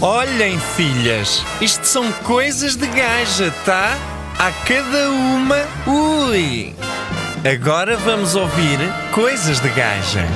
Olhem, filhas, isto são coisas de gaja, tá? A cada uma, ui! Agora vamos ouvir coisas de gaja.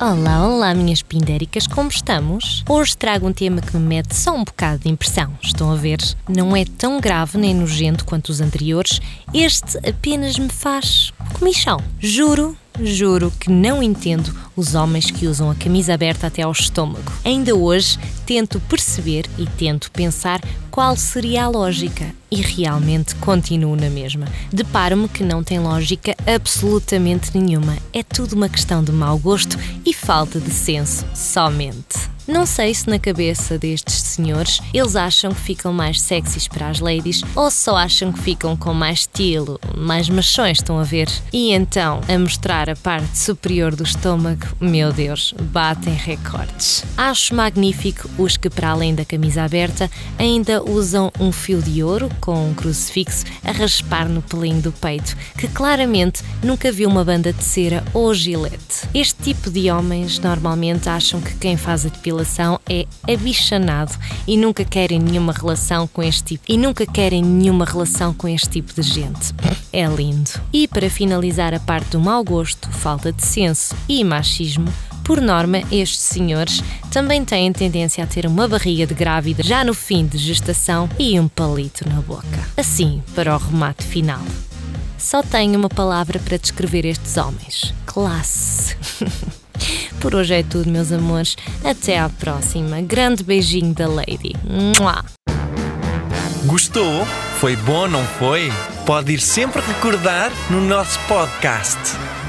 Olá, olá, minhas pindéricas, como estamos? Hoje trago um tema que me mete só um bocado de impressão. Estão a ver? Não é tão grave nem nojento quanto os anteriores. Este apenas me faz comichão. Juro, juro que não entendo os homens que usam a camisa aberta até ao estômago. Ainda hoje tento perceber e tento pensar qual seria a lógica e realmente continuo na mesma. Deparo-me que não tem lógica absolutamente nenhuma. É tudo uma questão de mau gosto e falta de senso, somente. Não sei se na cabeça destes senhores eles acham que ficam mais sexys para as ladies ou só acham que ficam com mais estilo, mais machões, estão a ver? E então, a mostrar a parte superior do estômago, meu Deus, batem recordes. Acho magnífico os que, para além da camisa aberta, ainda usam um fio de ouro com um crucifixo a raspar no pelinho do peito, que claramente nunca viu uma banda de cera ou gilete. Este tipo de homens normalmente acham que quem faz a depilação relação é abichanado e nunca querem nenhuma relação com este tipo e nunca querem nenhuma relação com este tipo de gente. É lindo. E para finalizar a parte do mau gosto, falta de senso e machismo, por norma, estes senhores também têm tendência a ter uma barriga de grávida já no fim de gestação e um palito na boca. Assim, para o remate final. Só tenho uma palavra para descrever estes homens: classe. Por hoje é tudo, meus amores. Até à próxima. Grande beijinho da Lady. Mua. Gostou? Foi bom, não foi? Pode ir sempre recordar no nosso podcast.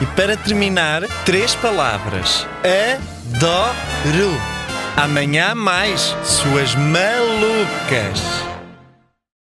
E para terminar, três palavras: adoro. Amanhã mais, suas malucas.